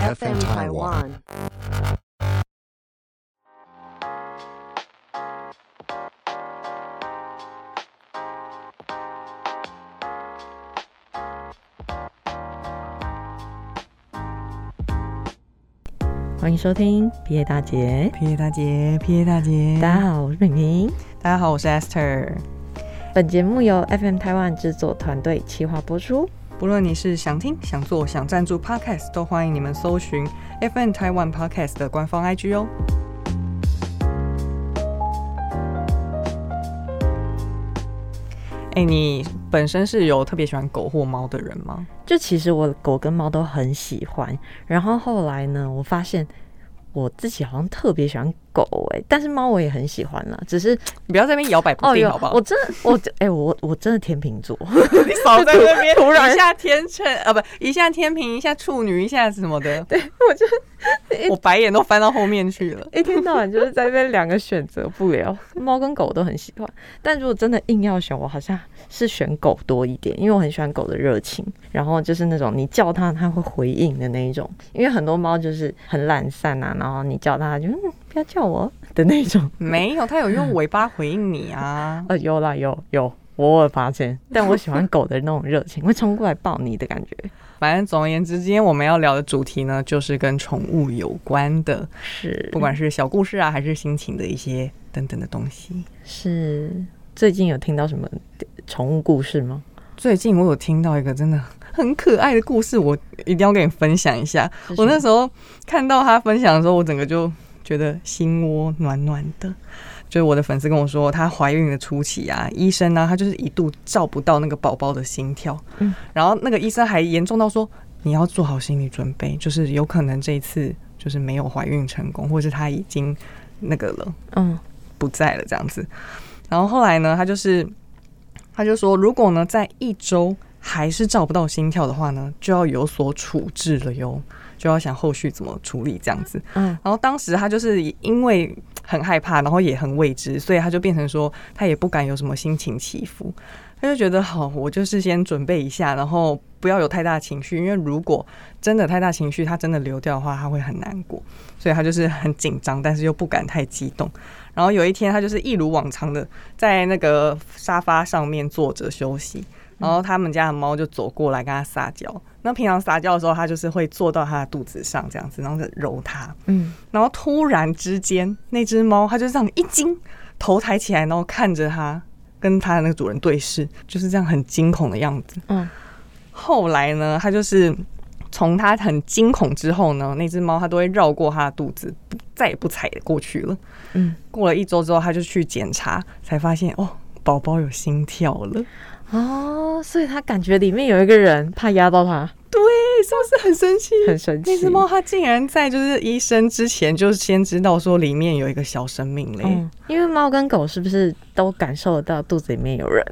FM Taiwan。欢迎收听 P A 大姐，P A 大姐，P A 大姐，大家好，我是平平。大家好，我是 Esther。本节目由 FM 台湾制作团队企划播出。不论你是想听、想做、想赞助 Podcast，都欢迎你们搜寻 FN 台湾 Podcast 的官方 IG 哦。哎、你本身是有特别喜欢狗或猫的人吗？就其实我狗跟猫都很喜欢，然后后来呢，我发现我自己好像特别喜欢狗哎、但是猫我也很喜欢啦，只是你不要在那边摇摆不定，好不好？我真的我哎、我我真的天秤座，你少在那边 突然。一下天秤啊，不，一下天平，一下处女，一下什么的，对我就我白眼都翻到后面去了。一天到晚就是在那边两个选择不了，猫跟狗都很喜欢，但如果真的硬要选，我好像是选狗多一点，因为我很喜欢狗的热情，然后就是那种你叫它它会回应的那一种，因为很多猫就是很懒散啊，然后你叫它它就嗯不要叫我的那种，没有，它有用尾巴回应你啊。呃有啦有有。我偶尔发现，但我喜欢狗的那种热情，会冲过来抱你的感觉。反正总而言之，今天我们要聊的主题呢，就是跟宠物有关的，是，不管是小故事啊，还是心情的一些等等的东西。是最近有听到什么宠物故事吗？最近我有听到一个真的很可爱的故事，我一定要跟你分享一下。我那时候看到他分享的时候，我整个就觉得心窝暖暖的。就是我的粉丝跟我说，她怀孕的初期啊，医生呢、他就是一度照不到那个宝宝的心跳，嗯然后那个医生还严重到说，你要做好心理准备，就是有可能这一次就是没有怀孕成功，或者是他已经那个了，嗯不在了这样子。然后后来呢，他就是他就说，如果呢在一周还是照不到心跳的话呢，就要有所处置了哟，就要想后续怎么处理这样子。嗯然后当时他就是因为很害怕，然后也很未知，所以他就变成说他也不敢有什么心情起伏，他就觉得好，我就是先准备一下，然后不要有太大情绪，因为如果真的太大情绪，他真的流掉的话，他会很难过，所以他就是很紧张，但是又不敢太激动。然后有一天，他就是一如往常的在那个沙发上面坐着休息，然后他们家的猫就走过来跟他撒娇。那平常撒娇的时候，它就是会坐到他的肚子上这样子，然后就揉它。嗯，然后突然之间，那只猫它就这样一惊，头抬起来，然后看着它，跟它的那个主人对视，就是这样很惊恐的样子。嗯，后来呢，它就是从它很惊恐之后呢，那只猫它都会绕过它的肚子，再也不踩过去了。嗯，过了一周之后，它就去检查，才发现哦，宝宝有心跳了。哦，所以他感觉里面有一个人，怕压到他，对，是不是很生气？很神奇。那只猫它竟然在就是医生之前就先知道说里面有一个小生命嘞。嗯，因为猫跟狗是不是都感受得到肚子里面有人？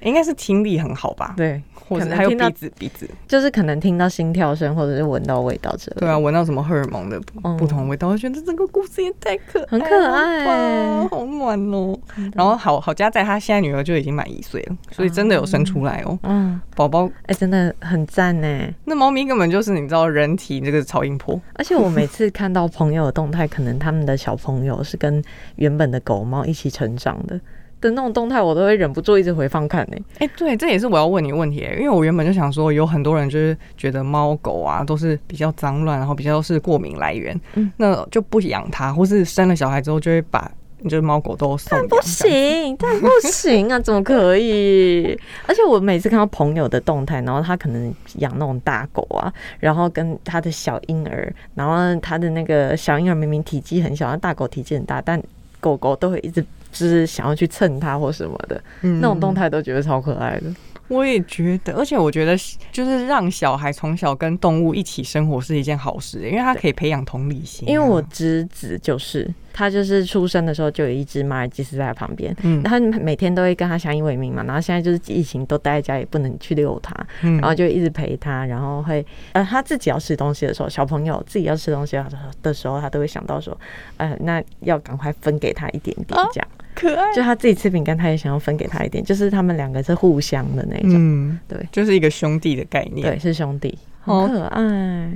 应该是听力很好吧？，对，或者还有可能听到鼻子，鼻子，就是可能听到心跳声，或者是闻到味道之类的。对啊，闻到什么荷尔蒙的不同味道，我觉得这个故事也太可爱，很可爱好暖哦。然后好好加在他现在女儿就已经满一岁了，所以真的有生出来哦，嗯，宝宝。哎、真的很赞呢。那猫咪根本就是你知道人体这个超音波，而且我每次看到朋友的动态，可能他们的小朋友是跟原本的狗猫一起成长的的那种动态，我都会忍不住一直回放看呢。哎、对，这也是我要问你的问题耶，因为我原本就想说，有很多人就是觉得猫狗啊都是比较脏乱，然后比较是过敏来源，嗯那就不养它，或是生了小孩之后就会把就是猫狗都送养。不行，但不行啊，怎么可以？而且我每次看到朋友的动态，然后他可能养那种大狗啊，然后跟他的小婴儿，然后他的那个小婴儿明明体积很小，那大狗体积很大，但狗狗都会一直就是想要去蹭它或什么的，嗯。那种动态都觉得超可爱的。我也觉得，而且我觉得就是让小孩从小跟动物一起生活是一件好事，因为他可以培养同理心啊、因为我侄子就是他，就是出生的时候就有一只马尔济斯在他旁边，嗯。他每天都会跟他相依为命嘛，然后现在就是疫情都待在家，也不能去遛他，嗯。然后就一直陪他，然后会呃他自己要吃东西的时候，小朋友自己要吃东西的时候，他都会想到说，呃，那要赶快分给他一点点啊这样。可爱，就他自己吃饼干，他也想要分给他一点，就是他们两个是互相的那种，嗯，对就是一个兄弟的概念。对，是兄弟。好可爱。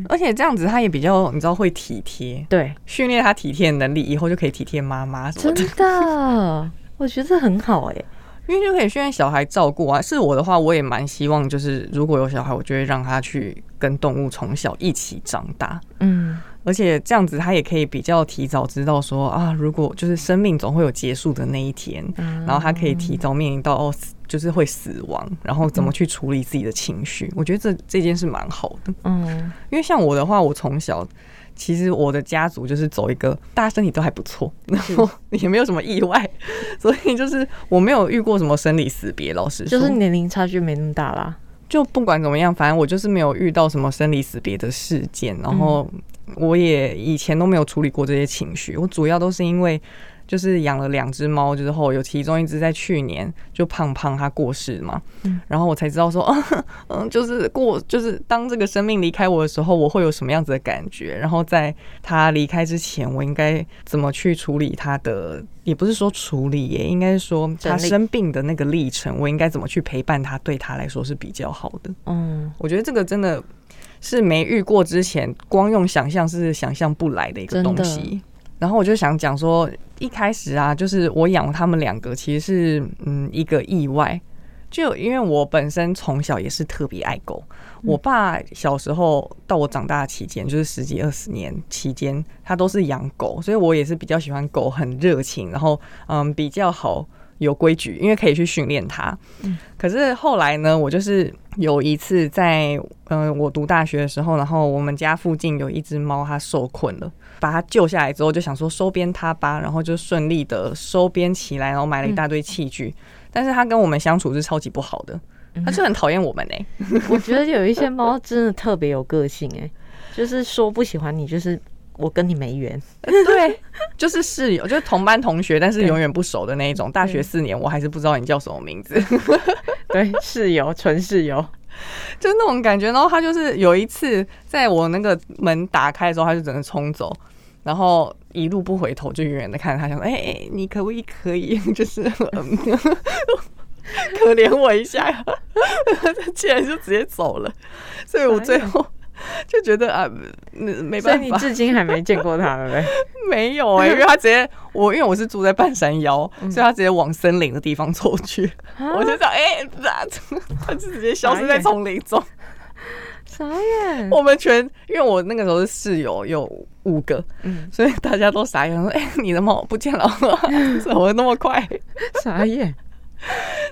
而且这样子他也比较，你知道会体贴，对，训练他体贴的能力，以后就可以体贴妈妈什么真的。的，我觉得很好哎、因为就可以训练小孩照顾啊。是我的话，我也蛮希望，就是如果有小孩，我就会让他去跟动物从小一起长大。嗯，而且这样子，他也可以比较提早知道说啊，如果就是生命总会有结束的那一天，然后他可以提早面临到哦，就是会死亡，然后怎么去处理自己的情绪。我觉得这这件事蛮好的，嗯，因为像我的话，我从小其实我的家族就是走一个大家身体都还不错，然后也没有什么意外，所以就是我没有遇过什么生离死别。老实说，就是年龄差距没那么大啦。就不管怎么样，反正我就是没有遇到什么生离死别的事件，然后我也以前都没有处理过这些情绪。我主要都是因为就是养了两只猫之后，有其中一只在去年就胖胖它过世嘛，嗯然后我才知道说，嗯，就是过就是当这个生命离开我的时候，我会有什么样子的感觉，然后在它离开之前，我应该怎么去处理它的。也不是说处理耶，应该是说他生病的那个历程，我应该怎么去陪伴他，对他来说是比较好的。嗯，我觉得这个真的是没遇过之前，光用想象是想象不来的一个东西。然后我就想讲说，一开始啊，就是我养他们两个，其实是嗯一个意外。就因为我本身从小也是特别爱狗，我爸小时候到我长大期间，就是十几二十年期间，他都是养狗，所以我也是比较喜欢狗，很热情，然后嗯比较好有规矩，因为可以去训练它。可是后来呢，我就是有一次在嗯、呃我读大学的时候，然后我们家附近有一只猫，它受困了，把它救下来之后，就想说收编它吧，然后就顺利的收编起来，然后买了一大堆器具。但是它跟我们相处是超级不好的，它就很讨厌我们哎、我觉得有一些猫真的特别有个性哎、就是说不喜欢你，就是我跟你没缘。对，就是室友，就是同班同学，但是永远不熟的那一种。大学四年，我还是不知道你叫什么名字。对，室友，纯室友。就那种感觉。然后他就是有一次在我那个门打开的时候，他就整个冲走，然后一路不回头，就远远的看着他，想说：“哎、哎、你可不可以可以，就是、嗯、可怜我一下呀？”竟然就直接走了，所以我最后。就觉得啊，嗯没所以办法，你至今还没见过他，对不对？没有哎、因为他直接我因为我是住在半山腰，所以他直接往森林的地方走去，我就想哎，咋、他就直接消失在丛林中。啥眼。我们全因为我那个时候是室友有五个，嗯，所以大家都傻眼说：“哎、你的猫不见了，怎么那么快傻眼。？”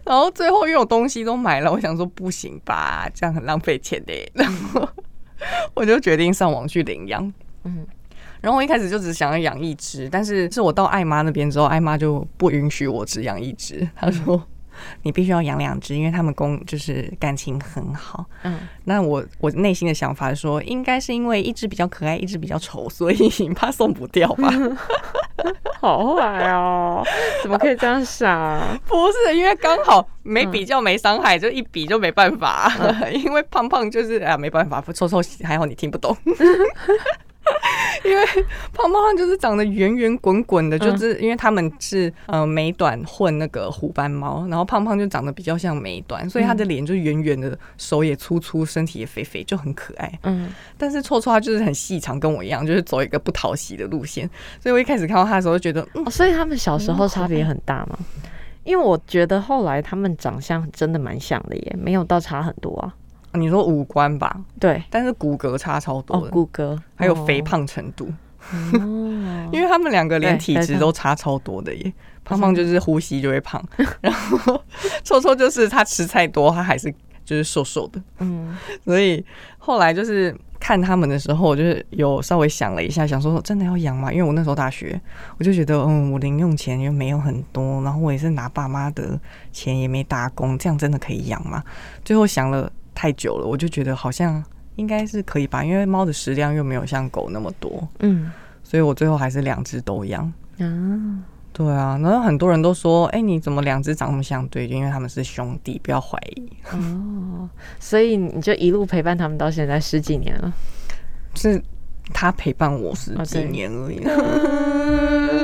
然后最后因为我东西都买了，我想说不行吧，这样很浪费钱的。然后我就决定上网去领养。嗯，然后我一开始就只想要养一只，但是是我到艾妈那边之后，艾妈就不允许我只养一只，她说。你必须要养两只，因为他们公就是感情很好。嗯，那我我内心的想法是说，应该是因为一只比较可爱，一只比较丑，所以 怕送不掉吧？好坏哦，怎么可以这样想？不是，因为刚好没比较没伤害，就一比就没办法。因为胖胖就是啊，没办法，臭臭还好你听不懂。因为胖胖就是长得圆圆滚滚的，就是因为他们是呃美短混那个虎斑猫，然后胖胖就长得比较像美短，所以他的脸就圆圆的，手也粗粗，身体也肥肥，就很可爱。嗯，但是臭臭它就是很细长，跟我一样，就是走一个不讨喜的路线，所以我一开始看到它的时候就觉得，嗯，哦，所以他们小时候差别很大吗？因为我觉得后来他们长相真的蛮像的耶，没有到差很多啊。你说五官吧，对，但是骨骼差超多哦，的，骨骼还有肥胖程度，哦，因为他们两个连体质都差超多的耶。胖胖就是呼吸就会胖，然后臭臭就是他吃菜多，他还是就是瘦瘦的。嗯，所以后来就是看他们的时候，我就是有稍微想了一下，想说真的要养吗？因为我那时候大学，我就觉得嗯，我零用钱又没有很多，然后我也是拿爸妈的钱，也没打工，这样真的可以养吗？最后想了太久了，我就觉得好像应该是可以吧，因为猫的食量又没有像狗那么多，嗯所以我最后还是两只都养。啊，对啊，然后很多人都说，哎、你怎么两只长那么像？对，因为他们是兄弟，不要怀疑。哦，所以你就一路陪伴他们到现在十几年了。是他陪伴我十几年而已，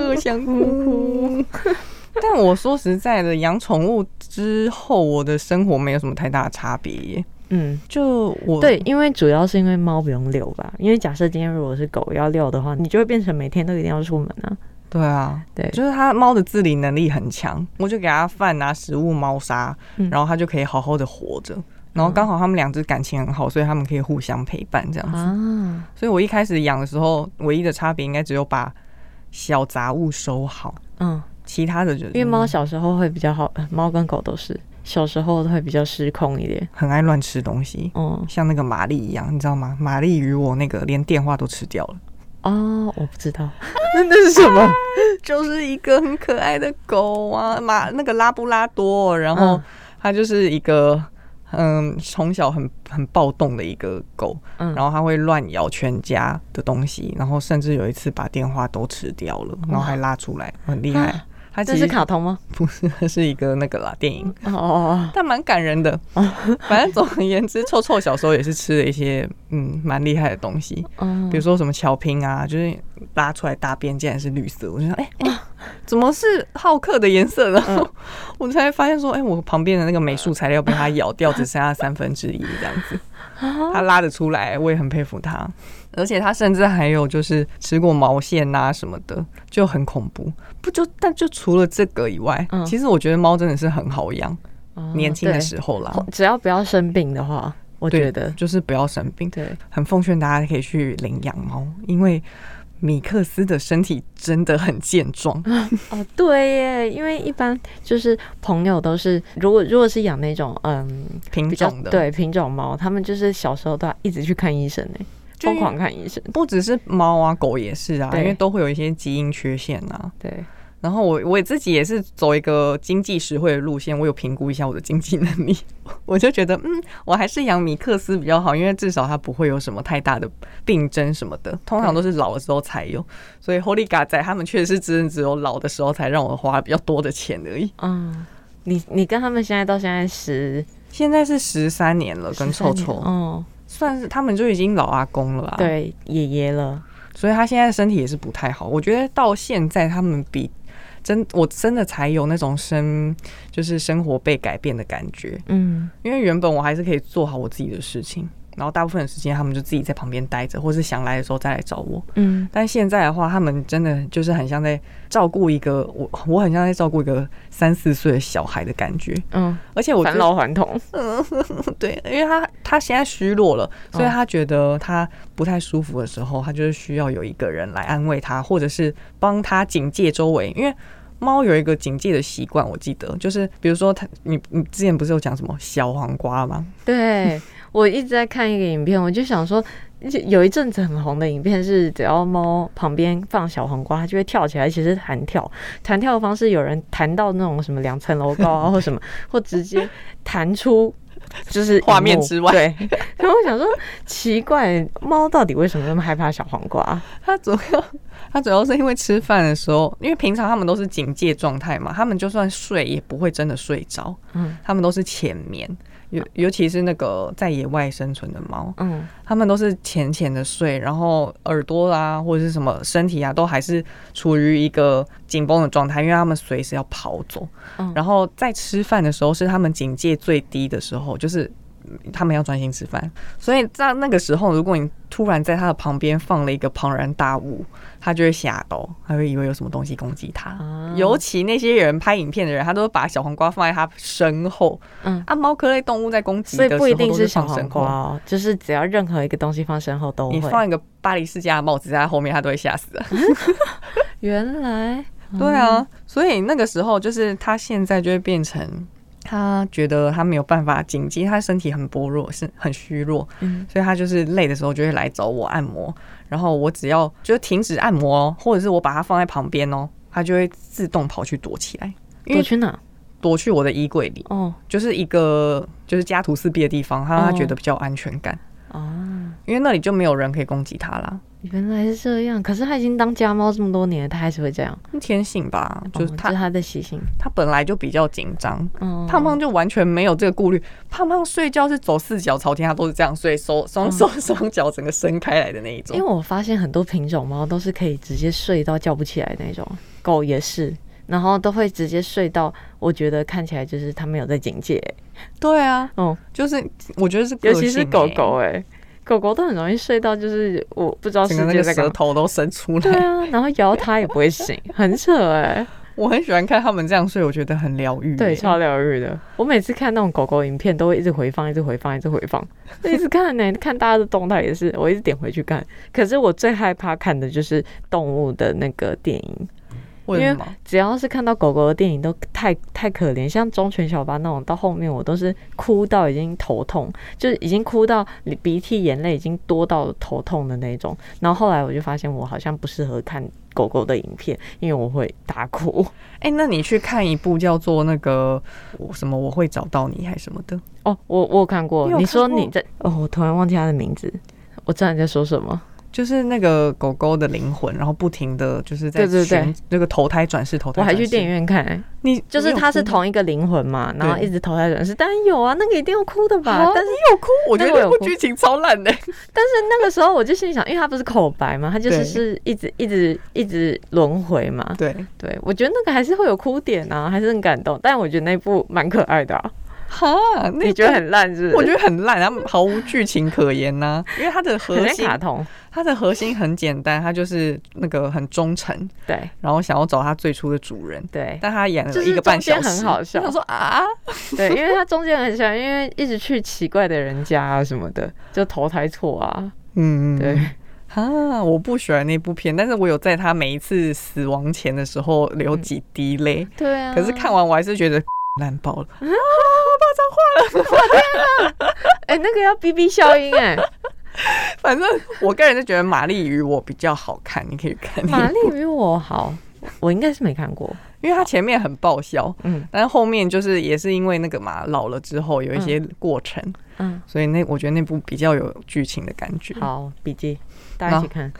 我 想哭。但我说实在的，养宠物之后，我的生活没有什么太大的差别耶。嗯，就我对，因为主要是因为猫不用遛吧，因为假设今天如果是狗要遛的话，你就会变成每天都一定要出门啊。对啊，对，就是它猫的自理能力很强，我就给它饭啊、食物、猫砂，嗯。然后它就可以好好的活着。然后刚好他们两只感情很好，所以他们可以互相陪伴这样子。啊，所以我一开始养的时候，唯一的差别应该只有把小杂物收好，嗯，其他的就是因为猫小时候会比较好，呃猫跟狗都是小时候会比较失控一点。很爱乱吃东西，嗯像那个玛丽一样，你知道吗？玛丽与我那个连电话都吃掉了。哦，我不知道，那是什么？就是一个很可爱的狗啊，马那个拉布拉多，然后嗯它就是一个嗯从小很很暴动的一个狗，嗯，然后它会乱咬全家的东西，然后甚至有一次把电话都吃掉了，然后还拉出来，很厉害啊。它这是卡通吗？不是，它是一个那个啦电影，哦哦但蛮感人的。反正总而言之，臭臭小时候也是吃了一些嗯蛮厉害的东西，哦，哦比如说什么巧拼啊，就是拉出来大便竟然是绿色，我就想，哎、哎、怎么是浩克的颜色？然后 我才发现说，哎、我旁边的那个美术材料被它咬掉，只剩下三分之一这样子。它拉得出来，我也很佩服他。而且他甚至还有就是吃过毛线呐、什么的，就很恐怖。不就但就除了这个以外，嗯其实我觉得猫真的是很好养，哦年轻的时候啦。只要不要生病的话，我觉得就是不要生病。对，很奉劝大家可以去领养猫，因为米克斯的身体真的很健壮。哦，对耶，因为一般就是朋友都是，如果如果是养那种嗯品种的，，对品种猫，他们就是小时候都要一直去看医生呢，疯狂看医生。不只是猫啊，狗也是啊，对因为都会有一些基因缺陷啊。对，然后我我自己也是走一个经济实惠的路线，我有评估一下我的经济能力，我就觉得嗯，我还是养米克斯比较好，因为至少它不会有什么太大的病症什么的，通常都是老的时候才有。所以 Holy 仔他们确实是真的只有老的时候才让我花比较多的钱而已。嗯，你你跟他们现在到现在十现在是十三年了，跟臭13年臭哦，算是他们就已经老阿公了吧？，对爷爷了，所以他现在身体也是不太好。我觉得到现在他们比真我真的才有那种生就是生活被改变的感觉，嗯。因为原本我还是可以做好我自己的事情，然后大部分的时间他们就自己在旁边待着，或是想来的时候再来找我。嗯，但现在的话，他们真的就是很像在照顾一个我，我很像在照顾一个三四岁的小孩的感觉。嗯，而且我返老还童，对，因为他他现在虚弱了，所以哦他觉得他不太舒服的时候，他就是需要有一个人来安慰他，或者是帮他警戒周围。因为猫有一个警戒的习惯，我记得就是，比如说他，你你之前不是有讲什么小黄瓜吗？对我一直在看一个影片，我就想说，有一阵子很红的影片是，只要猫旁边放小黄瓜，它就会跳起来，其实弹跳。弹跳的方式，有人弹到那种什么两层楼高啊，或什么，或直接弹出。就是画面之外对。然后我想说，奇怪，猫到底为什么那么害怕小黄瓜？它主要，它主要是因为吃饭的时候，因为平常它们都是警戒状态嘛，它们就算睡也不会真的睡着，嗯它们都是浅眠。尤尤其是那个在野外生存的猫，嗯它们都是浅浅的睡，然后耳朵啦或者是什么身体啊，都还是处于一个紧绷的状态，因为它们随时要跑走。嗯然后在吃饭的时候是它们警戒最低的时候，就是嗯他们要专心吃饭。所以在那个时候，如果你突然在他的旁边放了一个庞然大物，他就会吓到，他会以为有什么东西攻击他。啊尤其那些人拍影片的人，他都把小黄瓜放在他身后。嗯，啊，猫科类动物在攻击所以不一定是小黄瓜。哦，就是只要任何一个东西放身后都会。你放一个巴黎世家的帽子在他后面，他都会吓死的。原来对啊，所以那个时候就是他现在就会变成。他觉得他没有办法紧急，他身体很薄弱，是很虚弱，嗯。所以他就是累的时候就会来找我按摩，然后我只要就停止按摩哦，或者是我把它放在旁边哦，他就会自动跑去躲起来，躲去哪？躲去我的衣柜里，哦。就是一个就是家徒四壁的地方，他觉得比较安全感，啊，因为那里就没有人可以攻击它啦。原来是这样。可是它已经当家猫这么多年了，它还是会这样，天性吧，就是它的习性。它本来就比较紧张，哦，胖胖就完全没有这个顾虑。胖胖睡觉是走四脚朝天，它都是这样睡，手双手 双脚整个伸开来的那一种因为。我发现很多品种猫都是可以直接睡到叫不起来的那种，狗也是。然后都会直接睡到，我觉得看起来就是他们有在警戒、对啊，嗯，就是我觉得是个尤其是狗狗、哎，狗狗都很容易睡到，就是我不知道世整个那个界在。舌头都伸出来对。啊，然后摇它也不会醒，很扯哎、我很喜欢看他们这样睡，我觉得很疗愈欸。对，超疗愈的。我每次看那种狗狗影片，都会一直回放，一直回放，一直回放，一直看呢、看大家的动态也是，我一直点回去看。可是我最害怕看的就是动物的那个电影，为什么？只要是看到狗狗的电影都太太可怜，像忠犬小八那种，到后面我都是哭到已经头痛，就是已经哭到鼻涕眼泪已经多到头痛的那种。然后后来我就发现我好像不适合看狗狗的影片，因为我会大哭。哎、那你去看一部叫做那个我什么我会找到你还是什么的？哦，我我有看过，你说你在哦，我突然忘记他的名字，我知道你在说什么。就是那个狗狗的灵魂，然后不停的就是在对对对那个投胎转世，投胎世。我还去电影院看、欸，你就是它是同一个灵魂嘛，然后一直投胎转世。当然有啊，那个一定要哭的吧？啊但是你有哭，我觉得那部剧情超烂的。但是那个时候我就心里想，因为它不是口白嘛，它就是是一直一直一直轮回嘛。对，对，我觉得那个还是会有哭点啊，还是很感动。但我觉得那部蛮可爱的、啊，哈，那你觉得很烂是不是？我觉得很烂，然后毫无剧情可言呐、因为它的核心，卡通。它的核心很简单，它就是那个很忠诚，对然后想要找他最初的主人，对但他演就是了一个半小时，很好笑我想说啊，对，因为他中间很喜欢，因为一直去奇怪的人家啊什么的，就投胎错啊。嗯，对，啊，我不喜欢那部片，但是我有在他每一次死亡前的时候流几滴泪，对啊。可是看完我还是觉得烂爆了。哎、那个要 B B 消音哎、反正我个人就觉得《玛丽与我》比较好看，你可以看那玛部丽与我好，我应该是没看过。因为它前面很爆笑，嗯但是后面就是也是因为那个嘛老了之后有一些过程，嗯，所以那我觉得那部比较有剧情的感觉。好，笔记大家一起看。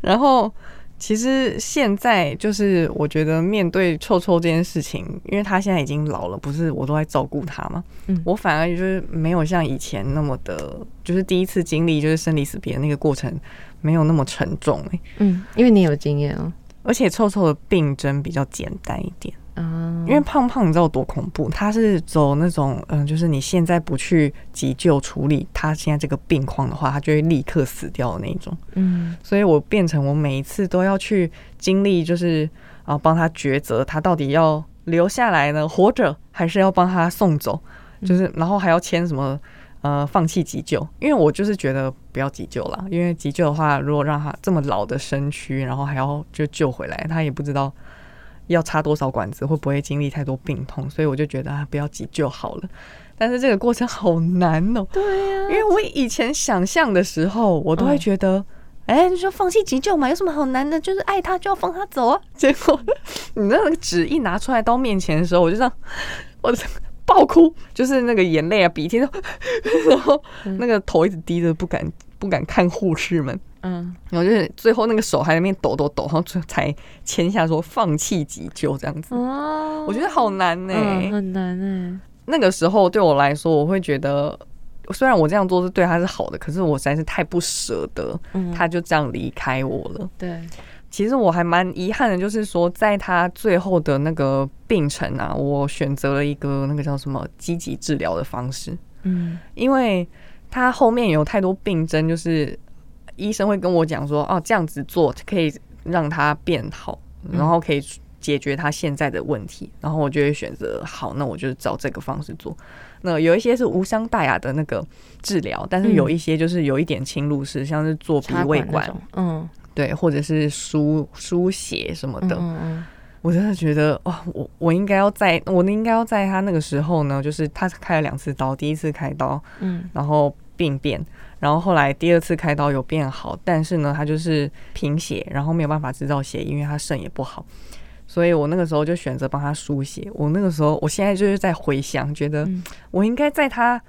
然后 其实现在就是我觉得面对臭臭这件事情，因为他现在已经老了，不是我都在照顾他嘛，嗯我反而就是没有像以前那么的，就是第一次经历就是生离死别的那个过程没有那么沉重、欸、嗯，因为你有经验哦。而且臭臭的病症比较简单一点。啊，因为胖胖你知道有多恐怖？他是走那种嗯，就是你现在不去急救处理他现在这个病况的话，他就会立刻死掉的那种。嗯所以我变成我每一次都要去经历，就是啊帮他抉择，他到底要留下来呢，活着还是要帮他送走？就是然后还要签什么呃放弃急救，因为我就是觉得不要急救了，因为急救的话，如果让他这么老的身躯，然后还要就救回来，他也不知道。要插多少管子，会不会经历太多病痛？所以我就觉得啊，不要急救好了。但是这个过程好难哦、对呀、因为我以前想象的时候，我都会嗯觉得，哎、你说放弃急救嘛，有什么好难的？就是爱他就要放他走啊。结果你那个纸一拿出来到面前的时候，我就这样，我爆哭，就是那个眼泪啊、鼻涕都，然后那个头一直低着，不敢不敢看护士们。嗯，然后就是最后那个手还在那边抖抖抖，然后最后才签下说放弃急救这样子。哦，我觉得好难呢、嗯，很难哎。那个时候对我来说，我会觉得，虽然我这样做是对他是好的，可是我实在是太不舍得嗯，他就这样离开我了。对，其实我还蛮遗憾的，就是说在他最后的那个病程啊，我选择了一个那个叫什么积极治疗的方式，嗯。因为他后面有太多病症，就是医生会跟我讲说，哦，这样子做可以让他变好，然后可以解决他现在的问题，然后我就会选择好，那我就照这个方式做。那有一些是无伤大雅的那个治疗，但是有一些就是有一点侵入式，像是做鼻胃管，管，嗯。对，或者是输输血什么嗯的。嗯。我真的觉得，哇，我我应该要在，我应该要在他那个时候呢，就是他开了两次刀，第一次开刀，嗯。然后病变，然后后来第二次开刀有变好，但是呢，他就是贫血，然后没有办法制造血，因为他肾也不好，所以我那个时候就选择帮他输血。我那个时候，我现在就是在回想，觉得嗯我应该在他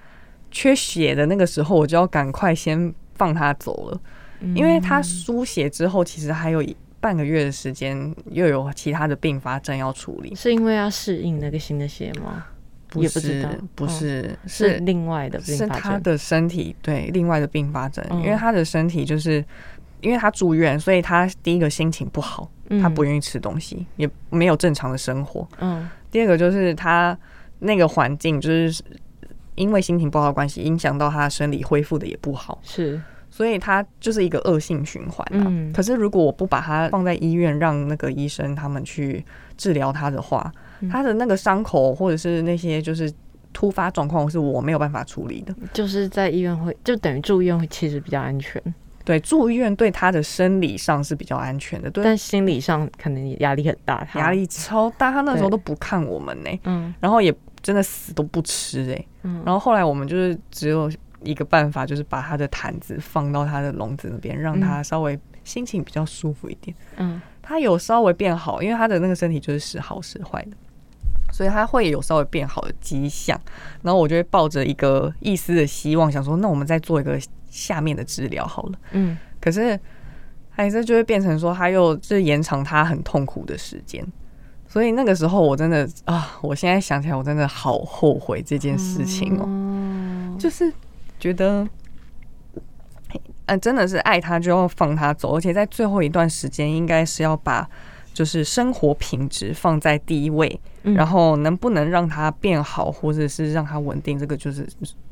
缺血的那个时候，我就要赶快先放他走了，嗯，因为他输血之后，其实还有半个月的时间，又有其他的并发症要处理。是因为要适应那个新的血吗？不是也不知道，不哦是，是另外的并是。他的身体对另外的并发症，嗯因为他的身体就是因为他住院，所以他第一个心情不好，他不愿意吃东西，也没有正常的生活。嗯第二个就是他那个环境，就是因为心情不好的关系，影响到他生理恢复的也不好，是所以他就是一个恶性循环啊。嗯可是如果我不把他放在医院，让那个医生他们去治疗他的话，嗯他的那个伤口或者是那些就是突发状况，是我没有办法处理的。就是在医院会就等于住院会其实比较安全，对，住院对他的生理上是比较安全的，对。但心理上可能压力很大，他压力超大。他那时候都不看我们呢、嗯。然后也真的死都不吃哎、嗯。然后后来我们就是只有一个办法，就是把他的毯子放到他的笼子那边，让他稍微心情比较舒服一点。嗯。他有稍微变好，因为他的那个身体就是时好时坏的，所以他会有稍微变好的迹象。然后我就会抱着一个一丝的希望，想说，那我们再做一个下面的治疗好了。嗯可是还是就会变成说，他又是延长他很痛苦的时间。所以那个时候我真的啊，我现在想起来，我真的好后悔这件事情哦、哦，就是觉得，嗯、真的是爱他就要放他走，而且在最后一段时间，应该是要把就是生活品质放在第一位，嗯然后能不能让他变好，或者是让他稳定，这个就是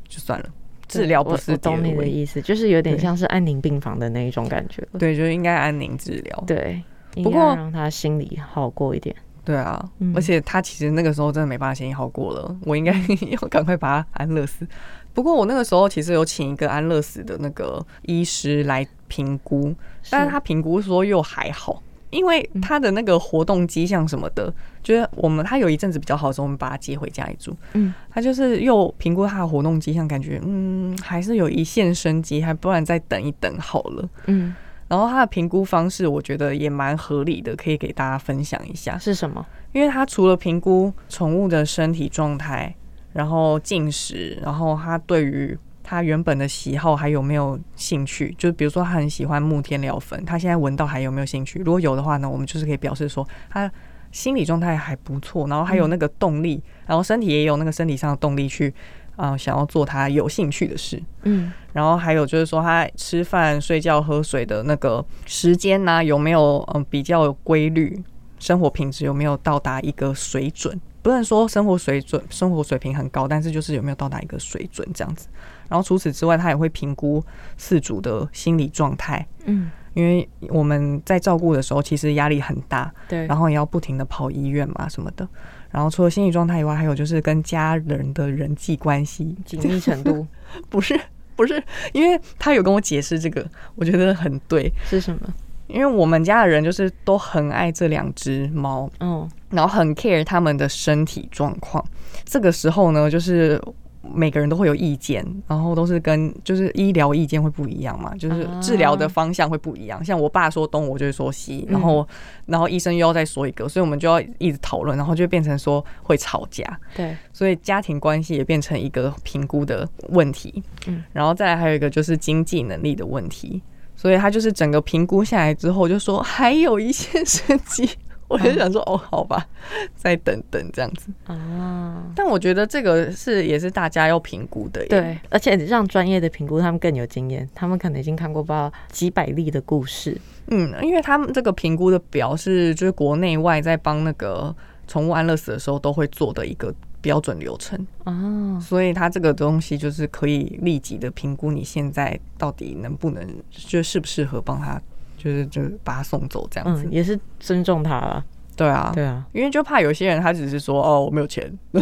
就算了，治疗不是我懂你的意思，就是有点像是安宁病房的那一种感觉。对，就应该安宁治疗。对，不过让他心里好过一点。对啊，嗯而且他其实那个时候真的没办法心情好过了，我应该 要赶快把他安乐死。不过我那个时候其实有请一个安乐死的那个医师来评估，但是他评估说又还好，因为他的那个活动迹象什么的，就是我们他有一阵子比较好的时候，我们把他接回家里住。嗯他就是又评估他的活动迹象，感觉嗯还是有一线生机，还不然再等一等好了。嗯，然后他的评估方式，我觉得也蛮合理的，可以给大家分享一下。是什么？因为他除了评估宠物的身体状态，然后进食，然后他对于他原本的喜好还有没有兴趣，就比如说他很喜欢木天疗粉，他现在闻到还有没有兴趣？如果有的话呢，我们就是可以表示说他心理状态还不错，然后还有那个动力，然后身体也有那个身体上的动力去啊、想要做他有兴趣的事。嗯然后还有就是说，他吃饭、睡觉、喝水的那个时间呢、有没有嗯比较有规律？生活品质有没有到达一个水准？不能说生活水准、生活水平很高，但是就是有没有到达一个水准这样子。然后除此之外，他也会评估饲主的心理状态，嗯，因为我们在照顾的时候其实压力很大，对，然后也要不停的跑医院嘛什么的。然后除了心理状态以外，还有就是跟家人的人际关系紧密程度 不是不是，因为他有跟我解释这个，我觉得很对。是什么？因为我们家的人就是都很爱这两只猫，嗯，然后很 care 他们的身体状况。这个时候呢，就是每个人都会有意见，然后都是跟就是医疗意见会不一样嘛，就是治疗的方向会不一样。像我爸说东，我就会说西，然后然后医生又要再说一个，所以我们就要一直讨论，然后就变成说会吵架。对，所以家庭关系也变成一个评估的问题。嗯，然后再来还有一个就是经济能力的问题。所以他就是整个评估下来之后，就说还有一线生机。我就想说，哦，好吧，再等等这样子。啊，但我觉得这个是也是大家要评估的。对，而且让专业的评估，他们更有经验，他们可能已经看过不知道几百例的故事。嗯，因为他们这个评估的表是就是国内外在帮那个宠物安乐死的时候都会做的一个标准流程。哦，所以它这个东西就是可以立即的评估你现在到底能不能，就适不适合帮他，就是就是把他送走这样子。嗯，也是尊重他了。对啊，对啊，因为就怕有些人他只是说哦我没有钱，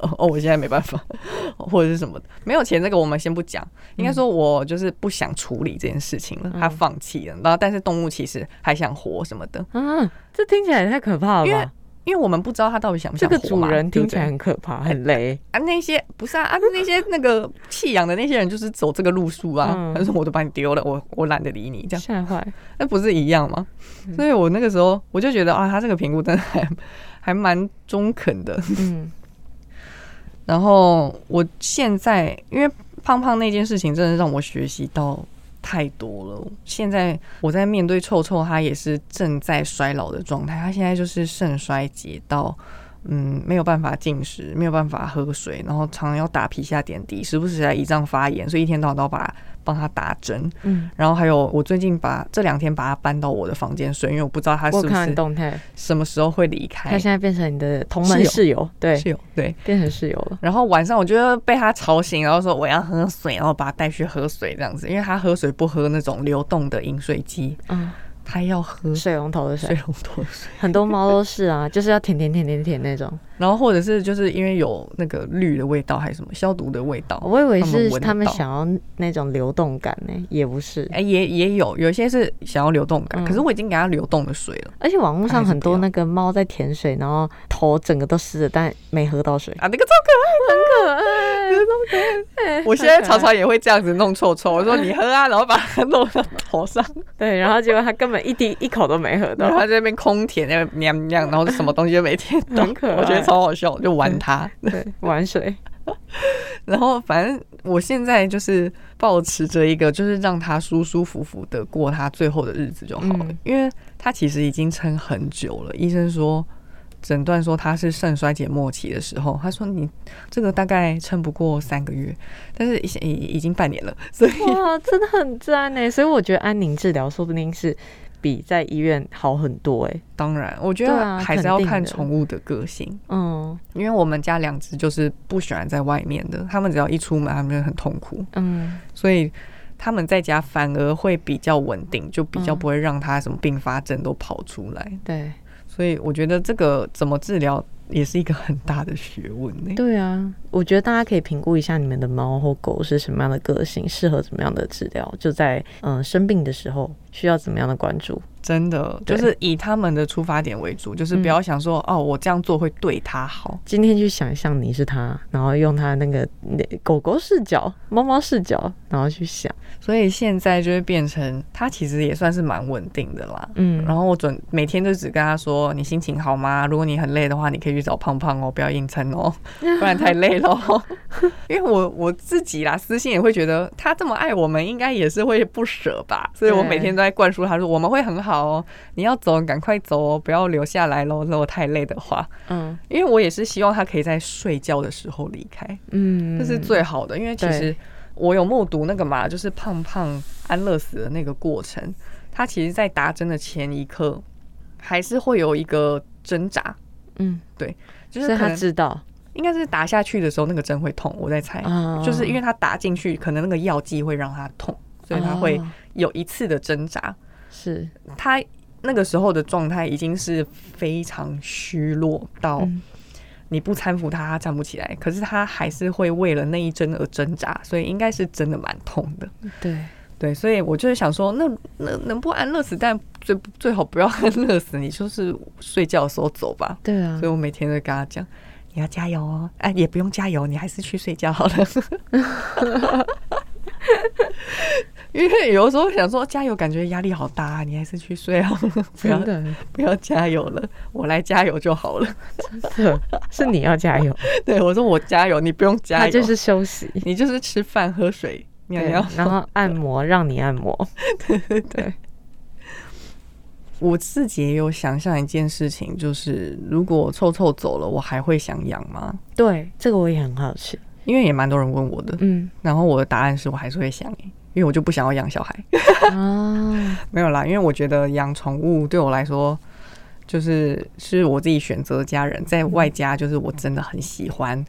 哦我现在没办法，或者是什么的，没有钱这个我们先不讲，应该说我就是不想处理这件事情了，他放弃了，然后但是动物其实还想活什么的，啊，这听起来也太可怕了因为吧？因为我们不知道他到底想不这个主想活嘛人听起来很可怕，很雷。啊，那些不是啊啊，那些那个弃养的那些人就是走这个路数啊，嗯他说我都把你丢了，我我懒得理你，这样吓坏。那不是一样吗？所以我那个时候我就觉得啊，他这个评估真的还 还蛮中肯的。嗯 然后我现在因为胖胖那件事情，真的让我学习到太多了。现在我在面对臭臭，他也是正在衰老的状态，他现在就是肾衰竭到。嗯，没有办法进食，没有办法喝水，然后常常要打皮下点滴，时不时来胰脏发炎，所以一天到晚都要把它帮他打针。嗯，然后还有，我最近把这两天把他搬到我的房间睡，因为我不知道他是不是动态，什么时候会离开。他现在变成你的同门室友对室友，对。变成室友了。然后晚上我就会被他吵醒，然后说我要喝水，然后把他带去喝水这样子，因为他喝水不喝那种流动的饮水机，嗯，他要喝水龙头的水水，龙头的水。很多猫都是啊，就是要舔舔舔舔舔那种。然后或者是就是因为有那个氯的味道还是什么消毒的味道，我以为是他们想要那种流动感呢，也不是。哎、也也有有一些是想要流动感，嗯。可是我已经给它流动的水了。而且网络上很多那个猫在舔水，然后头整个都湿了，但没喝到水，啊，那个超可爱，很可爱。我现在常常也会这样子弄臭臭，我说你喝啊，然后把它弄到头上，对，然后结果它根本一滴一口都没喝到。它在那边空舔，那边喵喵，然后什么东西都没舔到，很可爱。我觉得超好笑，就玩它。对，玩水。然后反正我现在就是保持着一个，就是让他舒舒服服的过他最后的日子就好了，嗯因为他其实已经撑很久了。医生说诊断说他是肾衰竭末期的时候，他说你这个大概撑不过三个月，但是已已已经半年了，所以哇，真的很赞呢。所以我觉得安宁治疗说不定是比在医院好很多哎。当然我觉得还是要看宠物的个性。嗯因为我们家两只就是不喜欢在外面的，他们只要一出门，他们就很痛苦。嗯，所以他们在家反而会比较稳定，就比较嗯不会让它什么并发症都跑出来。对所以我觉得这个怎么治疗也是一个很大的学问呢、对啊，我觉得大家可以评估一下你们的猫或狗是什么样的个性，适合怎么样的治疗，就在嗯生病的时候需要怎么样的关注。真的就是以他们的出发点为主，就是不要想说、哦，我这样做会对他好。今天去想象你是他，然后用他那个那狗狗视角、猫猫视角，然后去想，所以现在就会变成他其实也算是蛮稳定的啦。嗯，然后我准每天就只跟他说：“你心情好吗？如果你很累的话，你可以去找胖胖哦，不要硬撑哦，不然太累了。”因为我我自己啦，私心也会觉得他这么爱我们，应该也是会不舍吧。所以我每天都在灌输他说：“我们会很好哦，你要走赶快走哦，不要留下来喽。如果太累的话，嗯。因为我也是希望他可以在睡觉的时候离开，嗯，这是最好的。因为其实我有目睹那个嘛，就是胖胖安乐死的那个过程，他其实在打针的前一刻，还是会有一个挣扎，嗯，对就是他知道。应该是打下去的时候那个针会痛，我在猜，啊，就是因为他打进去，可能那个药剂会让他痛，所以他会哦有一次的挣扎。是他那个时候的状态已经是非常虚弱到嗯你不搀扶他，他站不起来，可是他还是会为了那一针而挣扎，所以应该是真的蛮痛的。对，对，所以我就是想说，那那能不安乐死，但最最好不要安乐死，你就是睡觉的时候走吧。对啊所以，我每天都跟他讲，你要加油哦，哎，也不用加油，你还是去睡觉好了。因为有的时候想说加油，感觉压力好大、啊，你还是去睡好了，不要，不要加油了，我来加油就好了。真的是你要加油，对我说我加油，你不用加油，他就是休息，你就是吃饭喝水尿对尿。然后 按摩让你按摩，对，我自己也有想象一件事情，就是如果臭臭走了，我还会想养吗？对，这个我也很好奇，因为也蛮多人问我的，嗯然后我的答案是我还是会想、欸，因为我就不想要养小孩。啊，没有啦，因为我觉得养宠物对我来说，就是是我自己选择家人，在外加就是我真的很喜欢，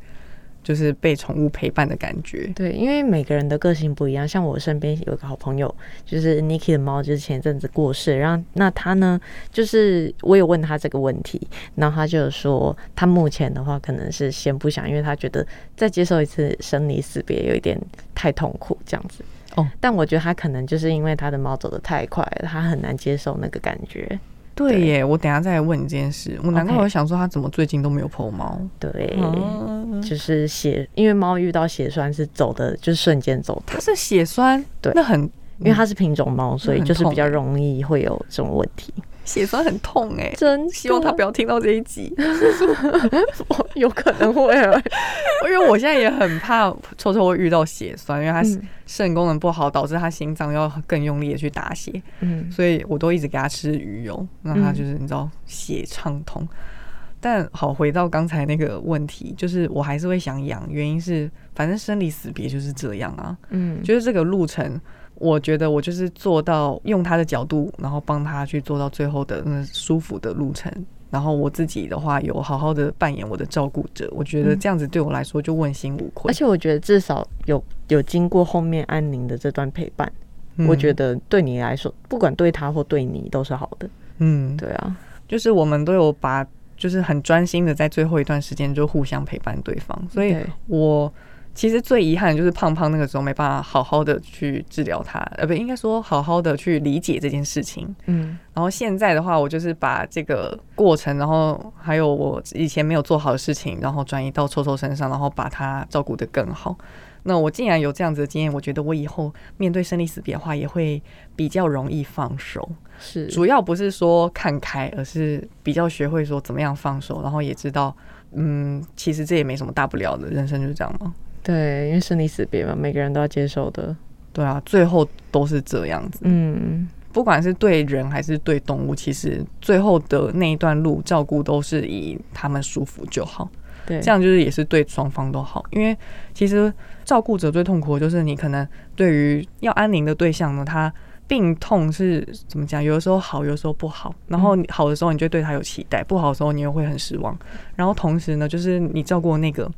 就是被宠物陪伴的感觉。对，因为每个人的个性不一样。像我身边有个好朋友，就是 Niki 的猫，就是前阵子过世。然后那他呢，就是我有问他这个问题，然后他就说，他目前的话可能是先不想，因为他觉得再接受一次生离死别有一点太痛苦这样子。哦，但我觉得他可能就是因为他的猫走得太快了，他很难接受那个感觉。对。耶，我等下再来问你这件事。我难怪我想说他怎么最近都没有剖猫。对，哦。就是血，因为猫遇到血栓是走的，就是瞬间走的它，是血栓，对。那很因为它是品种猫，所以就是比较容易会有这种问题。血栓很痛哎。真希望他不要听到这一集，我，有可能会啊。因为我现在也很怕臭臭会遇到血栓，因为他嗯肾功能不好，导致他心脏要更用力的去打血，嗯，所以我都一直给他吃鱼油，让他就是你知道血畅通。但好，回到刚才那个问题，就是我还是会想养，原因是反正生离死别就是这样啊。嗯，就是这个路程，我觉得我就是做到用他的角度，然后帮他去做到最后的那舒服的路程。然后我自己的话，有好好的扮演我的照顾者，我觉得这样子对我来说就问心无愧。而且我觉得至少有有经过后面安宁的这段陪伴，我觉得对你来说，不管对他或对你都是好的。嗯，对啊，就是我们都有把，就是很专心的在最后一段时间就互相陪伴对方，所以我。其实最遗憾的就是胖胖那个时候没办法好好的去治疗他，呃，不应该说好好的去理解这件事情。嗯，然后现在的话，我就是把这个过程，然后还有我以前没有做好的事情，然后转移到臭臭身上，然后把他照顾得更好。那我既然有这样子的经验，我觉得我以后面对生离死别的话，也会比较容易放手。是，主要不是说看开，而是比较学会说怎么样放手，然后也知道，嗯，其实这也没什么大不了的，人生就是这样嘛。对，因为生离死别嘛，每个人都要接受的。对啊，最后都是这样子。嗯，不管是对人还是对动物，其实最后的那一段路照顾都是以他们舒服就好。对，这样就是也是对双方都好。因为其实照顾者最痛苦的就是你可能对于要安宁的对象呢，他病痛是怎么讲？有的时候好，有的时候不好。然后好的时候你就对他有期待，不好的时候你又会很失望。然后同时呢，就是你照顾那个。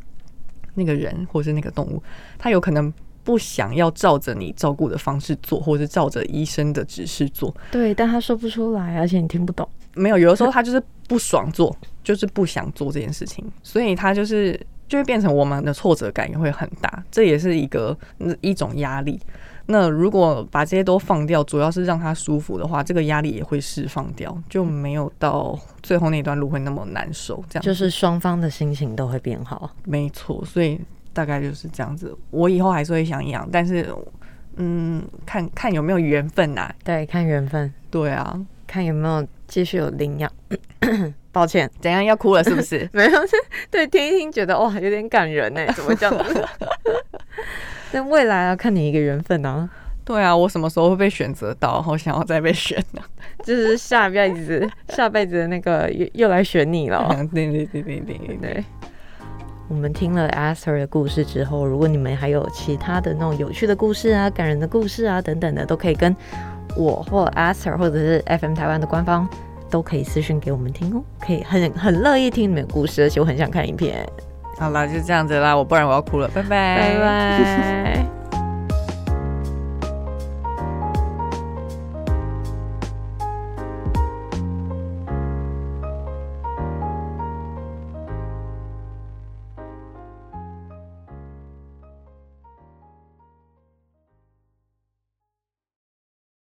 那个人或是那个动物，他有可能不想要照着你照顾的方式做，或者是照着医生的指示做。对，但他说不出来，而且你听不懂。没有，有的时候他就是不爽做，就是不想做这件事情，所以他就是就会变成我们的挫折感也会很大，这也是一个一种压力。那如果把这些都放掉，主要是让他舒服的话，这个压力也会释放掉，就没有到最后那段路会那么难受。这样就是双方的心情都会变好。没错，所以大概就是这样子。我以后还是会想养，但是嗯，看看有没有缘分呐。对，看缘分。对啊，看有没有继续有领养。抱歉，怎样要哭了是不是？没有，对，听一听觉得哇，有点感人呢。怎么这样子？那未来要看你一个缘分啊。对啊，我什么时候会被选择到？好想要再被选呢。就是下辈子，下辈子的那个又又来选你了。对对对对对对。我们听了 Aster 的故事之后，如果你们还有其他的那种有趣的故事啊、感人的故事啊等等的，都可以跟我或 Aster 或者是 FM 台湾的官方都可以私信给我们听哦。可以很很乐意听你们的故事，而且我很想看影片。好了，就这样子啦，我不然我要哭了，拜拜，拜拜。